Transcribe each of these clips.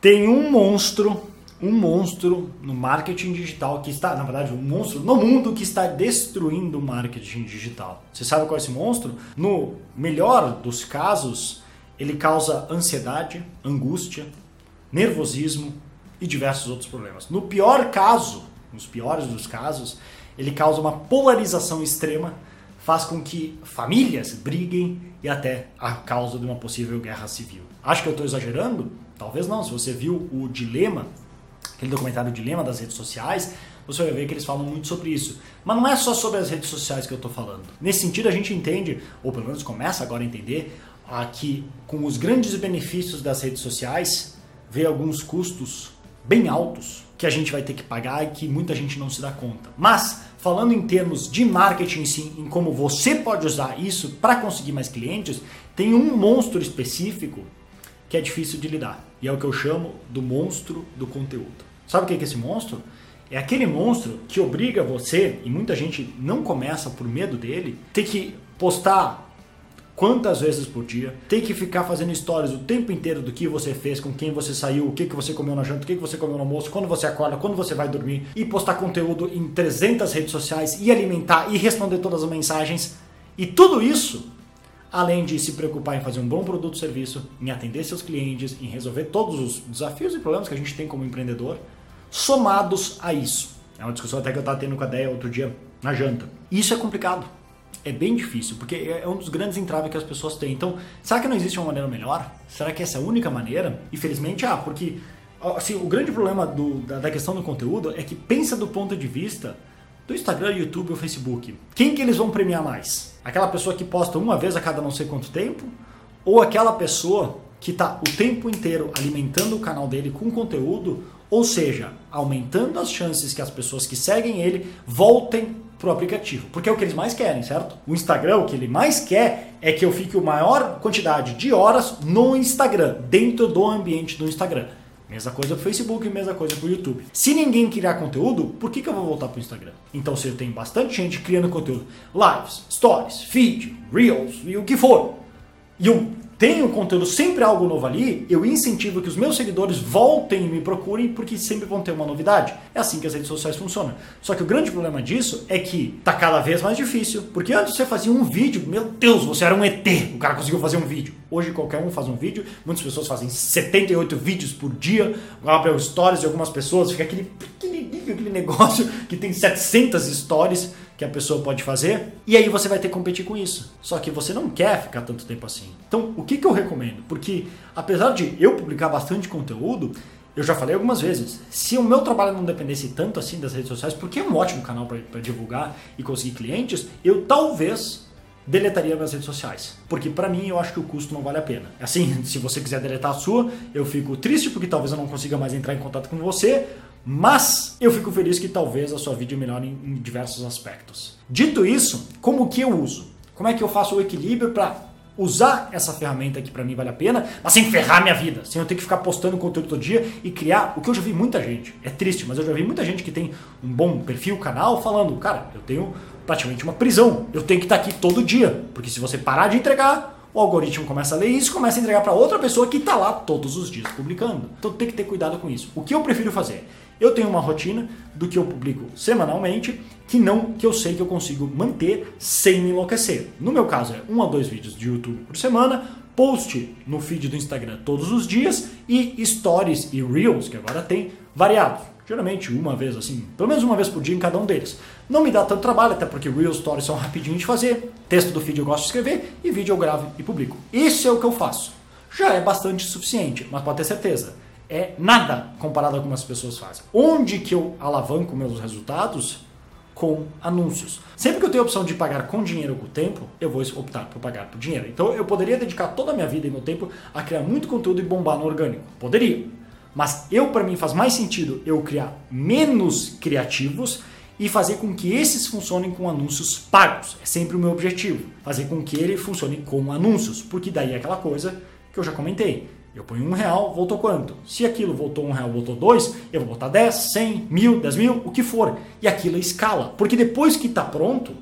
Tem um monstro, um monstro no marketing digital que está, na verdade, um monstro no mundo que está destruindo o marketing digital. Você sabe qual é esse monstro? No melhor dos casos, ele causa ansiedade, angústia, nervosismo e diversos outros problemas. No pior caso, nos piores dos casos, ele causa uma polarização extrema, faz com que famílias briguem e até a causa de uma possível guerra civil. Acho que eu estou exagerando? Talvez não. Se você viu o Dilema, aquele documentário Dilema das redes sociais, você vai ver que eles falam muito sobre isso. Mas não é só sobre as redes sociais que eu estou falando. Nesse sentido, a gente entende, ou pelo menos começa agora a entender, que com os grandes benefícios das redes sociais, vê alguns custos bem altos que a gente vai ter que pagar e que muita gente não se dá conta. Mas, falando em termos de marketing sim, em como você pode usar isso para conseguir mais clientes, tem um monstro específico que é difícil de lidar. E é o que eu chamo do monstro do conteúdo. Sabe o que é esse monstro? É aquele monstro que obriga você, e muita gente não começa por medo dele, ter que postar quantas vezes por dia, tem que ficar fazendo stories o tempo inteiro do que você fez, com quem você saiu, o que, que você comeu na janta, o que, que você comeu no almoço, quando você acorda, quando você vai dormir, e postar conteúdo em 300 redes sociais, e alimentar, e responder todas as mensagens. E tudo isso, além de se preocupar em fazer um bom produto ou serviço, em atender seus clientes, em resolver todos os desafios e problemas que a gente tem como empreendedor, somados a isso. É uma discussão até que eu estava tendo com a ideia outro dia na janta. Isso é complicado é bem difícil, porque é um dos grandes entraves que as pessoas têm. Então, será que não existe uma maneira melhor? Será que essa é a única maneira? Infelizmente, ah, porque assim, o grande problema do, da, da, questão do conteúdo é que pensa do ponto de vista do Instagram, YouTube ou Facebook. Quem que eles vão premiar mais? Aquela pessoa que posta uma vez a cada não sei quanto tempo? Ou aquela pessoa que está o tempo inteiro alimentando o canal dele com conteúdo, ou seja, aumentando as chances que as pessoas que seguem ele voltem pro aplicativo. Porque é o que eles mais querem, certo? O Instagram, o que ele mais quer é que eu fique a maior quantidade de horas no Instagram, dentro do ambiente do Instagram. Mesma coisa pro Facebook, mesma coisa pro YouTube. Se ninguém criar conteúdo, por que, que eu vou voltar pro Instagram? Então, se eu tenho bastante gente criando conteúdo, lives, stories, feed, reels e o que for, e eu tenho conteúdo sempre algo novo ali, eu incentivo que os meus seguidores voltem e me procurem porque sempre vão ter uma novidade. É assim que as redes sociais funcionam. Só que o grande problema disso é que tá cada vez mais difícil, porque antes você fazia um vídeo, meu Deus, você era um ET, o cara conseguiu fazer um vídeo. Hoje qualquer um faz um vídeo, muitas pessoas fazem 78 vídeos por dia, abre stories de algumas pessoas, fica aquele pequenininho, aquele negócio que tem 700 stories que a pessoa pode fazer, e aí você vai ter que competir com isso. Só que você não quer ficar tanto tempo assim. Então, o que, que eu recomendo? Porque, apesar de eu publicar bastante conteúdo, eu já falei algumas vezes, se o meu trabalho não dependesse tanto assim das redes sociais, porque é um ótimo canal para divulgar e conseguir clientes, eu talvez deletaria minhas redes sociais. Porque para mim eu acho que o custo não vale a pena. Assim, se você quiser deletar a sua, eu fico triste porque talvez eu não consiga mais entrar em contato com você, mas eu fico feliz que talvez a sua vida melhore em, diversos aspectos. Dito isso, como que eu uso? Como é que eu faço o equilíbrio para usar essa ferramenta que para mim vale a pena, mas sem ferrar minha vida, sem eu ter que ficar postando conteúdo todo dia e criar o que eu já vi muita gente. É triste, mas eu já vi muita gente que tem um bom perfil, canal, falando, cara, eu tenho praticamente uma prisão. Eu tenho que estar aqui todo dia, porque se você parar de entregar, o algoritmo começa a ler isso começa a entregar para outra pessoa que está lá todos os dias publicando. Então tem que ter cuidado com isso. O que eu prefiro fazer? Eu tenho uma rotina do que eu publico semanalmente que não que eu sei que eu consigo manter sem me enlouquecer. No meu caso é um a dois vídeos de YouTube por semana, post no feed do Instagram todos os dias e stories e reels que agora tem variados. Geralmente uma vez assim, pelo menos uma vez por dia em cada um deles. Não me dá tanto trabalho, até porque Reels Stories são rapidinho de fazer. Texto do feed eu gosto de escrever e vídeo eu gravo e publico. Isso é o que eu faço. Já é bastante suficiente, mas pode ter certeza é nada comparado a como as pessoas fazem. Onde que eu alavanco meus resultados? Com anúncios. Sempre que eu tenho a opção de pagar com dinheiro ou com tempo, eu vou optar por pagar por dinheiro. Então eu poderia dedicar toda a minha vida e meu tempo a criar muito conteúdo e bombar no orgânico. Poderia. Mas eu, para mim, faz mais sentido eu criar menos criativos e fazer com que esses funcionem com anúncios pagos. É sempre o meu objetivo. Fazer com que ele funcione com anúncios. Porque daí é aquela coisa que eu já comentei eu ponho um real, voltou quanto? Se aquilo voltou um real, voltou dois, eu vou botar 10, 100, mil, 10 mil, o que for. E aquilo é escala. Porque depois que está pronto,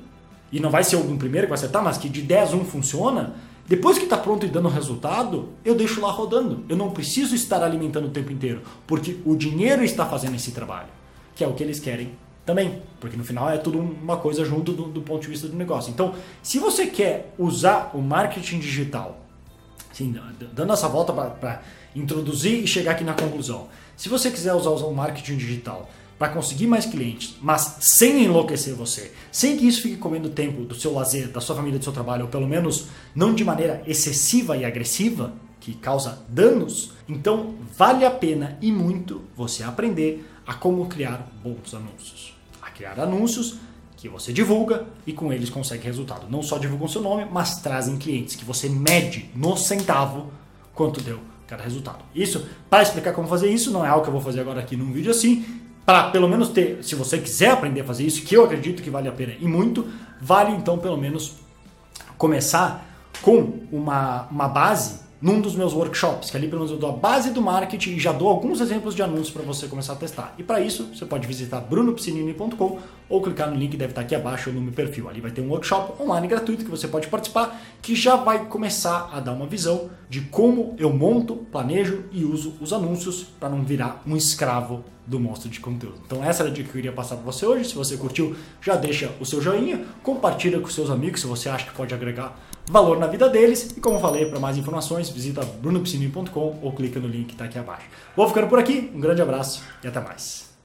e não vai ser algum primeiro que vai acertar, mas que de 10 um funciona, Depois que está pronto e dando resultado, eu deixo lá rodando. Eu não preciso estar alimentando o tempo inteiro, porque o dinheiro está fazendo esse trabalho, que é o que eles querem também, porque no final é tudo uma coisa junto do, do ponto de vista do negócio. Então, se você quer usar o marketing digital, assim, dando essa volta para introduzir e chegar aqui na conclusão, se você quiser usar, usar o marketing digital para conseguir mais clientes, mas sem enlouquecer você, sem que isso fique comendo tempo do seu lazer, da sua família, do seu trabalho, ou pelo menos não de maneira excessiva e agressiva, que causa danos, então vale a pena e muito você aprender a como criar bons anúncios criar anúncios que você divulga e com eles consegue resultado. Não só divulgam seu nome, mas trazem clientes que você mede no centavo quanto deu cada resultado. Isso, para explicar como fazer isso, não é algo que eu vou fazer agora aqui num vídeo assim, para pelo menos ter, se você quiser aprender a fazer isso, que eu acredito que vale a pena e muito, vale então pelo menos começar com uma, uma base num dos meus workshops, que ali pelo menos eu dou a base do marketing e já dou alguns exemplos de anúncios para você começar a testar. E para isso, você pode visitar brunopiscinini.com ou clicar no link que deve estar aqui abaixo no meu perfil. Ali vai ter um workshop online gratuito que você pode participar, que já vai começar a dar uma visão de como eu monto, planejo e uso os anúncios para não virar um escravo do monstro de conteúdo. Então essa era a dica que eu queria passar para você hoje. Se você curtiu, já deixa o seu joinha, compartilha com seus amigos se você acha que pode agregar valor na vida deles. E como falei, para mais informações, visita brunopiscini.com ou clica no link que está aqui abaixo. Vou ficando por aqui, um grande abraço e até mais.